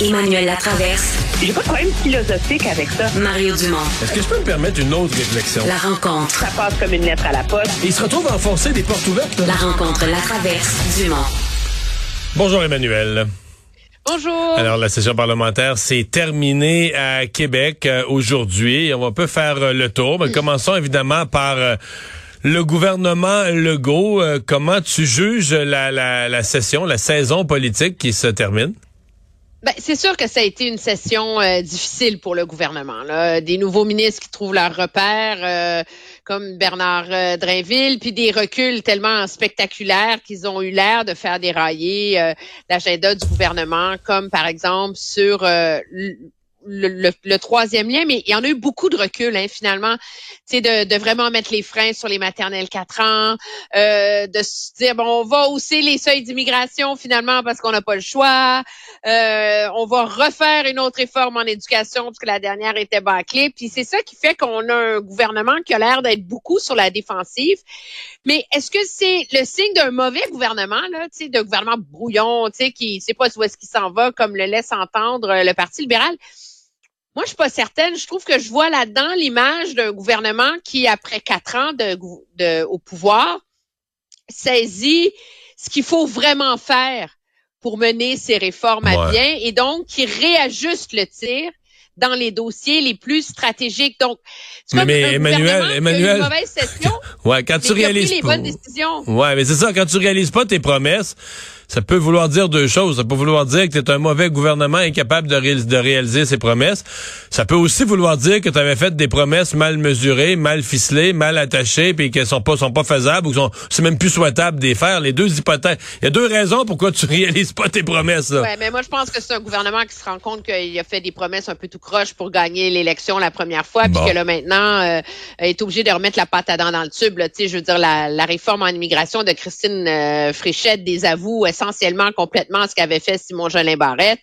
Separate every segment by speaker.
Speaker 1: Emmanuel Latraverse.
Speaker 2: J'ai pas de problème philosophique avec ça.
Speaker 1: Mario Dumont.
Speaker 3: Est-ce que je peux me permettre une autre réflexion?
Speaker 1: La rencontre.
Speaker 2: Ça passe comme une lettre à la poste.
Speaker 3: Il se retrouve à enfoncer des portes ouvertes. Là.
Speaker 1: La rencontre Latraverse. Dumont.
Speaker 3: Bonjour Emmanuel.
Speaker 4: Bonjour.
Speaker 3: Alors, la session parlementaire s'est terminée à Québec euh, aujourd'hui. On va peu faire euh, le tour. Mais commençons évidemment par euh, le gouvernement Legault. Comment tu juges la, la, la session, la saison politique qui se termine?
Speaker 4: Ben, c'est sûr que ça a été une session euh, difficile pour le gouvernement. Des nouveaux ministres qui trouvent leur repère, euh, comme Bernard euh, Drainville, puis des reculs tellement spectaculaires qu'ils ont eu l'air de faire dérailler euh, l'agenda du gouvernement, comme par exemple sur le, troisième lien, mais il y en a eu beaucoup de recul hein, finalement, tu de, de vraiment mettre les freins sur les maternelles 4 ans, euh, de se dire bon, on va hausser les seuils d'immigration finalement parce qu'on n'a pas le choix, euh, on va refaire une autre réforme en éducation parce que la dernière était bâclée, puis c'est ça qui fait qu'on a un gouvernement qui a l'air d'être beaucoup sur la défensive. Mais est-ce que c'est le signe d'un mauvais gouvernement là, tu d'un gouvernement brouillon, tu sais, qui sait pas où est-ce qu'il s'en va, comme le laisse entendre le Parti libéral? Moi, je suis pas certaine. Je trouve que je vois là-dedans l'image d'un gouvernement qui, après quatre ans de, de, au pouvoir, saisit ce qu'il faut vraiment faire pour mener ces réformes à
Speaker 3: Ouais.
Speaker 4: bien et donc qui réajuste le tir dans les dossiers les plus stratégiques. Donc,
Speaker 3: Mais- Emmanuel- Emmanuel-
Speaker 4: une mauvaise session,
Speaker 3: Ouais, quand tu réalises
Speaker 4: les
Speaker 3: pas.
Speaker 4: bonnes décisions.
Speaker 3: Ouais, mais c'est ça, quand tu réalises pas tes promesses, ça peut vouloir dire deux choses. Ça peut vouloir dire que tu es un mauvais gouvernement incapable de, ré- de réaliser ses promesses. Ça peut aussi vouloir dire que tu avais fait des promesses mal mesurées, mal ficelées, mal attachées, puis qu'elles sont pas sont pas faisables ou que sont c'est même plus souhaitable de les faire. Les deux hypothèses. Il y a deux raisons pourquoi tu réalises pas tes promesses. Là.
Speaker 4: Ouais, mais moi, je pense que c'est un gouvernement qui se rend compte qu'il a fait des promesses un peu tout croche pour gagner l'élection la première fois,
Speaker 3: Bon.
Speaker 4: puis que là, maintenant, euh, est obligé de remettre la à dents dans le tube. Là. Tu sais, Je veux dire, la, la réforme en immigration de Christine euh, Fréchette désavoue essentiellement complètement ce qu'avait fait Simon Jolin Barrette.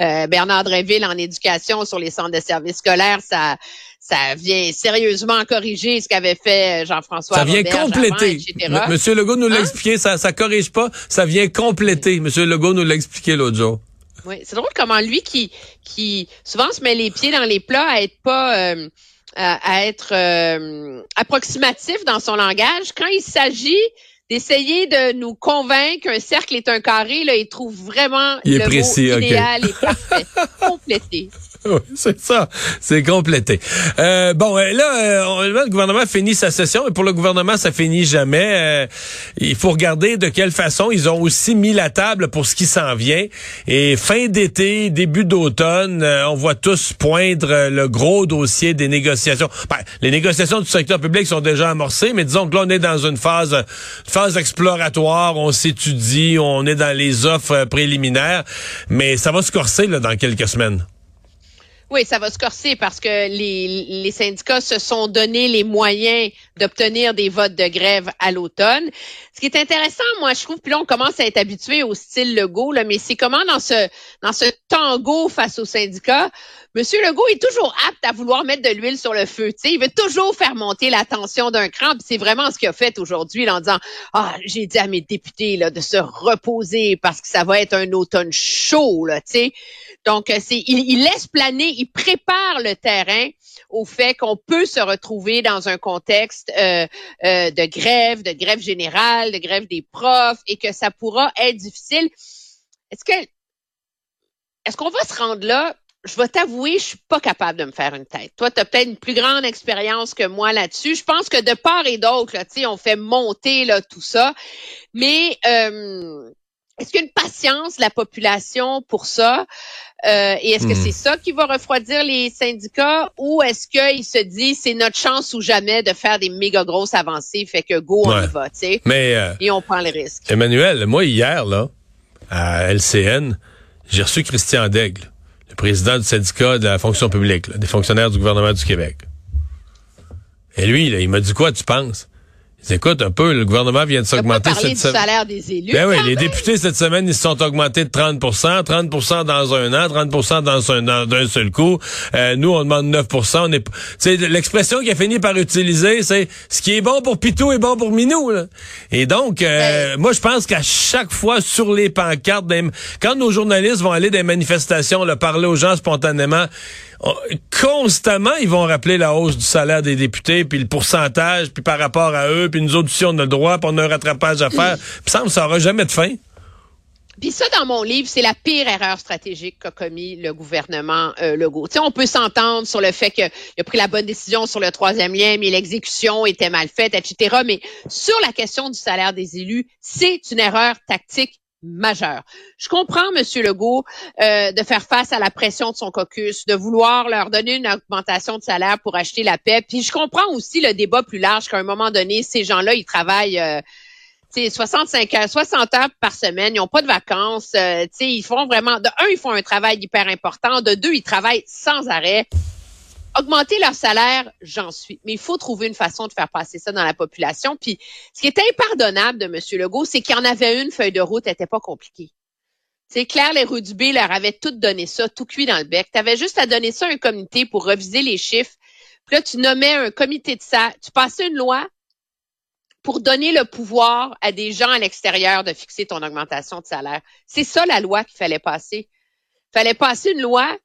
Speaker 4: Euh, Bernard Dréville en éducation sur les centres de services scolaires, ça ça vient sérieusement corriger ce qu'avait fait euh, Jean-François
Speaker 3: Ça vient compléter.
Speaker 4: etc.
Speaker 3: Monsieur Legault nous l'a
Speaker 4: Hein?
Speaker 3: expliqué, ça, ça corrige pas, ça vient compléter. Monsieur Legault nous l'a expliqué l'autre jour.
Speaker 4: Oui, c'est drôle comment lui qui qui souvent se met les pieds dans les plats à être pas euh, à, à être euh, approximatif dans son langage quand il s'agit d'essayer de nous convaincre qu'un cercle est un carré là, il trouve vraiment
Speaker 3: Il
Speaker 4: le
Speaker 3: précis,
Speaker 4: mot idéal et parfait, complété.
Speaker 3: Oui, c'est ça. C'est complété. Euh, bon, euh, là, euh, le gouvernement finit sa session, et pour le gouvernement, ça finit jamais. Euh, il faut regarder de quelle façon ils ont aussi mis la table pour ce qui s'en vient. Et fin d'été, début d'automne, euh, on voit tous poindre le gros dossier des négociations. Ben, les négociations du secteur public sont déjà amorcées, mais disons que là, on est dans une phase, euh, phase exploratoire. On s'étudie, on est dans les offres préliminaires, mais ça va se corser là, dans quelques semaines.
Speaker 4: Oui, ça va se corser parce que les, les syndicats se sont donné les moyens d'obtenir des votes de grève à l'automne. Ce qui est intéressant, moi, je trouve, puis là, on commence à être habitué au style Legault, là, mais c'est comment dans ce dans ce tango face aux syndicats, Monsieur Legault est toujours apte à vouloir mettre de l'huile sur le feu. Tu sais, il veut toujours faire monter la tension d'un cran. C'est vraiment ce qu'il a fait aujourd'hui en disant Ah, j'ai dit à mes députés là, de se reposer parce que ça va être un automne chaud, là. Donc, c'est, il, il laisse planer, il prépare le terrain au fait qu'on peut se retrouver dans un contexte euh, euh, de grève, de grève générale, de grève des profs, et que ça pourra être difficile. Est-ce que est-ce qu'on va se rendre là? Je vais t'avouer, je suis pas capable de me faire une tête. Toi, tu as peut-être une plus grande expérience que moi là-dessus. Je pense que de part et d'autre, on fait monter là, tout ça. Mais euh, est-ce qu'il y a une patience de la population pour ça? Euh, et est-ce que
Speaker 3: Hmm.
Speaker 4: c'est ça qui va refroidir les syndicats? Ou est-ce qu'ils se disent c'est notre chance ou jamais de faire des méga grosses avancées, fait que go, on
Speaker 3: Ouais.
Speaker 4: y va, tu sais,
Speaker 3: Mais euh,
Speaker 4: et on prend le risque.
Speaker 3: Emmanuel, moi hier là, à LCN, j'ai reçu Christian Daigle, le président du syndicat de la fonction publique, là, des fonctionnaires du gouvernement du Québec. Et lui, là, il m'a dit quoi, tu penses? Écoute un peu, le gouvernement vient de s'augmenter
Speaker 4: cette
Speaker 3: semaine.
Speaker 4: salaire des élus.
Speaker 3: Ben oui, les députés cette semaine, ils se sont augmentés de 30% 30% dans un an, 30% dans un an d'un seul coup. Euh, nous, on demande 9 on est c'est l'expression qu'il a fini par utiliser, c'est ce qui est bon pour Pitou est bon pour Minou. Là. Et donc, euh, ben moi, je pense qu'à chaque fois sur les pancartes, quand nos journalistes vont aller des manifestations, là, parler aux gens spontanément, constamment, ils vont rappeler la hausse du salaire des députés, puis le pourcentage, puis par rapport à eux, puis nous autres aussi, on a le droit, puis on a un rattrapage à faire. Puis ça, ça aura jamais de fin.
Speaker 4: Puis ça, dans mon livre, c'est la pire erreur stratégique qu'a commis le gouvernement euh, Legault. on peut s'entendre sur le fait qu'il a pris la bonne décision sur le troisième lien, mais l'exécution était mal faite, etc. Mais sur la question du salaire des élus, c'est une erreur tactique majeur. Je comprends, Monsieur Legault, euh, de faire face à la pression de son caucus, de vouloir leur donner une augmentation de salaire pour acheter la paix. Puis je comprends aussi le débat plus large qu'à un moment donné, ces gens-là, ils travaillent. Euh, 65 heures, 60 heures par semaine, ils n'ont pas de vacances, euh, ils font vraiment, de un, ils font un travail hyper important, de deux, ils travaillent sans arrêt. Augmenter leur salaire, j'en suis. Mais il faut trouver une façon de faire passer ça dans la population. Puis, ce qui est impardonnable de M. Legault, c'est qu'il y en avait une feuille de route, elle n'était pas compliquée. C'est Claire B leur avait tout donné ça, tout cuit dans le bec. Tu avais juste à donner ça à un comité pour reviser les chiffres. Puis là, tu nommais un comité de ça. Tu passais une loi pour donner le pouvoir à des gens à l'extérieur de fixer ton augmentation de salaire. C'est ça la loi qu'il fallait passer. Il fallait passer une loi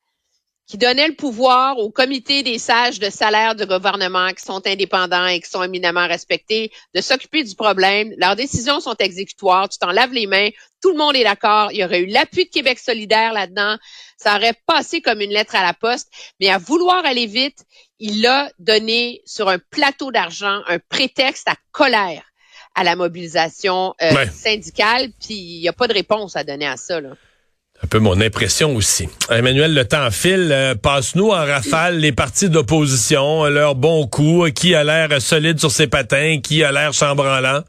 Speaker 4: qui donnait le pouvoir au comité des sages de salaire du gouvernement qui sont indépendants et qui sont éminemment respectés de s'occuper du problème. Leurs décisions sont exécutoires. Tu t'en laves les mains. Tout le monde est d'accord. Il y aurait eu l'appui de Québec solidaire là-dedans. Ça aurait passé comme une lettre à la poste. Mais à vouloir aller vite, il a donné sur un plateau d'argent un prétexte à colère à la mobilisation euh, syndicale. Puis il n'y a pas de réponse à donner à ça. Là
Speaker 3: un peu mon impression aussi. Emmanuel, le temps file. Euh, passe-nous en rafale les partis d'opposition, leur bon coup, qui a l'air solide sur ses patins, qui a l'air chambranlant?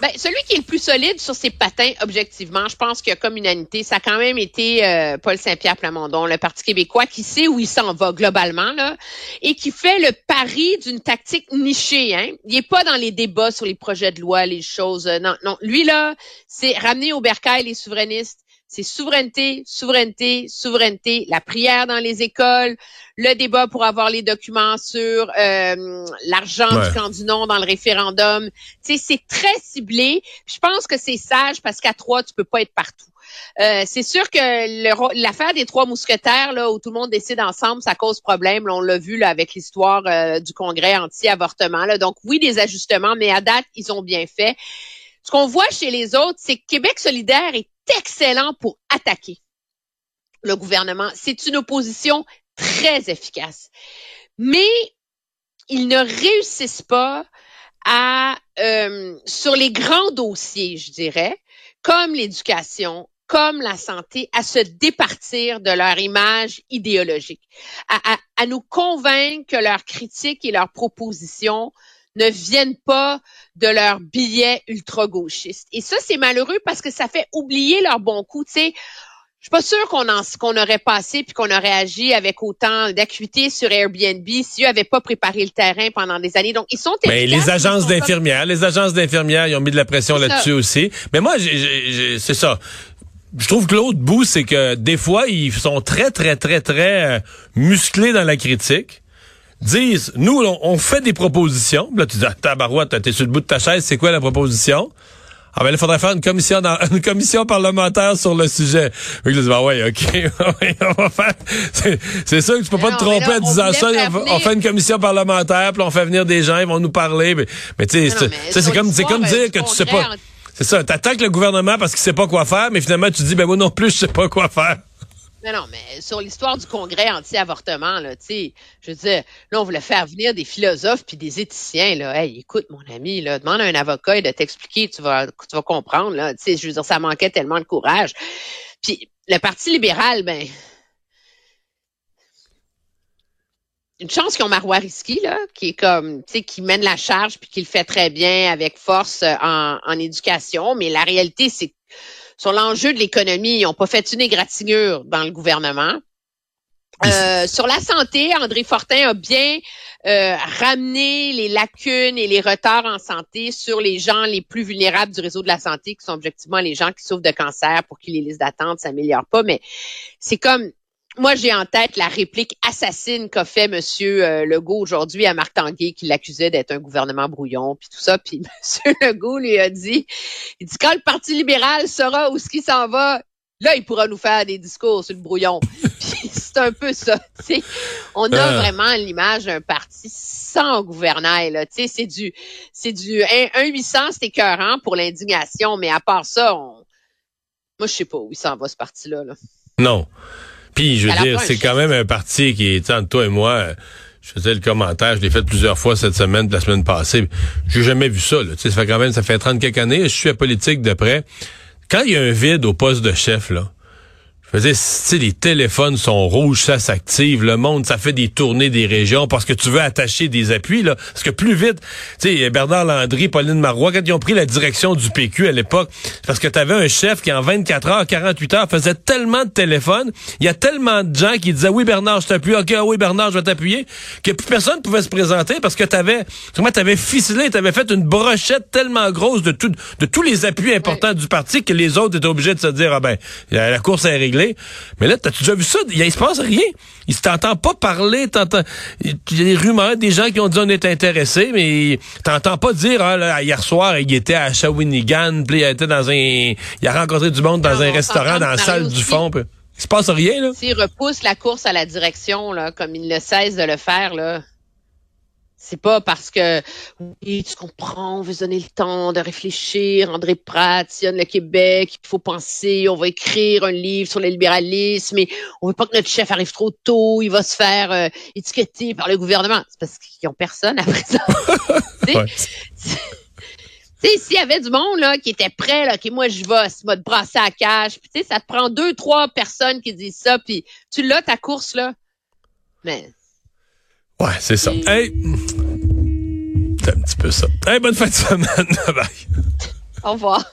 Speaker 4: Ben, celui qui est le plus solide sur ses patins, objectivement, je pense a comme unanimité. Ça a quand même été euh, Paul Saint-Pierre Plamondon, le Parti québécois, qui sait où il s'en va globalement, là, et qui fait le pari d'une tactique nichée. Hein. Il n'est pas dans les débats sur les projets de loi, les choses. Euh, non, non. Lui, là, c'est ramener au bercail les souverainistes c'est souveraineté, souveraineté, souveraineté, la prière dans les écoles, le débat pour avoir les documents sur euh, l'argent du camp du non dans le référendum. Tu c'est très ciblé. Je pense que c'est sage parce qu'à trois, tu peux pas être partout. Euh, c'est sûr que l'affaire des trois mousquetaires, là, où tout le monde décide ensemble, ça cause problème. on l'a vu là, avec l'histoire euh, du congrès anti-avortement. Donc oui, des ajustements, mais à date, ils ont bien fait. Ce qu'on voit chez les autres, c'est que Québec solidaire est excellent pour attaquer le gouvernement. C'est une opposition très efficace. Mais ils ne réussissent pas à, euh, sur les grands dossiers, je dirais, comme l'éducation, comme la santé, à se départir de leur image idéologique, à, à nous convaincre que leurs critiques et leurs propositions ne viennent pas de leur billet ultra-gauchiste. Et ça, c'est malheureux parce que ça fait oublier leur bon coup. Tu sais, je suis pas sûre qu'on qu'on aurait passé puis qu'on aurait agi avec autant d'acuité sur Airbnb si eux n'avaient pas préparé le terrain pendant des années. Donc ils sont
Speaker 3: Mais les agences d'infirmières, les agences d'infirmières, ils ont mis de la pression là-dessus aussi. Mais moi, c'est ça. Je trouve que l'autre bout, c'est que des fois, ils sont très, très, très, très euh, musclés dans la critique disent, nous, on, fait des propositions. Là, tu dis, ah, tabarouette, t'es sur le bout de ta chaise, c'est quoi la proposition? Ah ben, il faudrait faire une commission dans, une commission parlementaire sur le sujet. Oui, je dis, bah ouais, ok, on va faire. C'est sûr que tu peux pas te tromper en disant ça. On, fait une commission parlementaire, puis on fait venir des gens, ils vont nous parler. Mais, tu sais, c'est comme, c'est comme dire que tu sais pas. C'est ça, t'attaques le gouvernement parce qu'il sait pas quoi faire, mais finalement tu dis, ben moi non plus, je sais pas quoi faire.
Speaker 4: Non, non, mais sur l'histoire du congrès anti-avortement, là, tu sais, je veux dire, là, on voulait faire venir des philosophes puis des éthiciens, là. Hey, écoute, mon ami, là, demande à un avocat de t'expliquer, tu vas, tu vas comprendre, là. Tu sais, je veux dire, ça manquait tellement de courage. Puis, le Parti libéral, ben, une chance qu'ils ont Marois là, qui est comme, tu sais, qui mène la charge puis qui le fait très bien avec force euh, en, en éducation. Mais la réalité, c'est sur l'enjeu de l'économie, ils n'ont pas fait une égratignure dans le gouvernement. Euh, sur la santé, André Fortin a bien euh, ramené les lacunes et les retards en santé sur les gens les plus vulnérables du réseau de la santé, qui sont objectivement les gens qui souffrent de cancer pour qui les listes d'attente s'améliorent pas. Mais c'est comme moi, j'ai en tête la réplique assassine qu'a fait M. Euh, Legault aujourd'hui à Marc Tanguay, qui l'accusait d'être un gouvernement brouillon, puis tout ça. Puis M. Legault lui a dit, il dit, quand le Parti libéral saura où ce qui s'en va, là, il pourra nous faire des discours sur le brouillon. puis c'est un peu ça. sais. On a
Speaker 3: Euh.
Speaker 4: vraiment l'image d'un parti sans gouvernail. Là. Tu sais, C'est du, c'est du 1-800, c'est écœurant pour l'indignation, mais à part ça, on... moi, je sais pas où il s'en va, ce parti-là. Là.
Speaker 3: Non. Puis, je veux dire, c'est quand même un parti qui est, entre toi et moi, euh, je faisais le commentaire, je l'ai fait plusieurs fois cette semaine, la semaine passée. J'ai jamais vu ça, là. Tu sais, ça fait quand même, ça fait 30 quelques années, je suis à politique de près. Quand il y a un vide au poste de chef, là, je veux sais, les téléphones sont rouges, ça s'active, le monde, ça fait des tournées des régions parce que tu veux attacher des appuis, là. Parce que plus vite, tu sais, Bernard Landry, Pauline Marois, quand ils ont pris la direction du PQ à l'époque, parce que tu avais un chef qui, en 24 heures, 48 heures, faisait tellement de téléphones, il y a tellement de gens qui disaient, oui, Bernard, je t'appuie, ok, ah oui, Bernard, je vais t'appuyer, que plus personne pouvait se présenter parce que t'avais, tu avais ficelé, t'avais fait une brochette tellement grosse de tout, de tous les appuis importants du parti que les autres étaient obligés de se dire, ah ben, la course est réglée. Mais là, t'as-tu déjà vu ça? Il, il se passe rien. Il t'entend pas parler, t'entends, il y a des rumeurs, des gens qui ont dit on est intéressés, mais t'entends pas dire, ah, là, hier soir, il était à Shawinigan, puis il était dans un, il a rencontré du monde dans
Speaker 4: Non,
Speaker 3: un restaurant, dans la salle du fond, puis il se passe rien, là.
Speaker 4: S'il repousse la course à la direction, là, comme il ne cesse de le faire, là, c'est pas parce que oui, tu comprends, on veut se donner le temps de réfléchir, André Pratt sillonne le Québec, il faut penser, on va écrire un livre sur le libéralisme, mais on veut pas que notre chef arrive trop tôt, il va se faire euh, étiqueter par le gouvernement. C'est parce qu'ils ont personne à présent. Tu sais,
Speaker 3: Ouais.
Speaker 4: Tu sais, s'il y avait du monde là qui était prêt, là, qui moi je vais, se mode brasser à cash, puis tu sais, ça te prend deux, trois personnes qui disent ça, puis tu l'as ta course là. Mais
Speaker 3: Ouais, c'est ça.
Speaker 4: Et-
Speaker 3: Hey, c'est un petit peu ça. Hey, bonne fin de semaine. Bye.
Speaker 4: au revoir.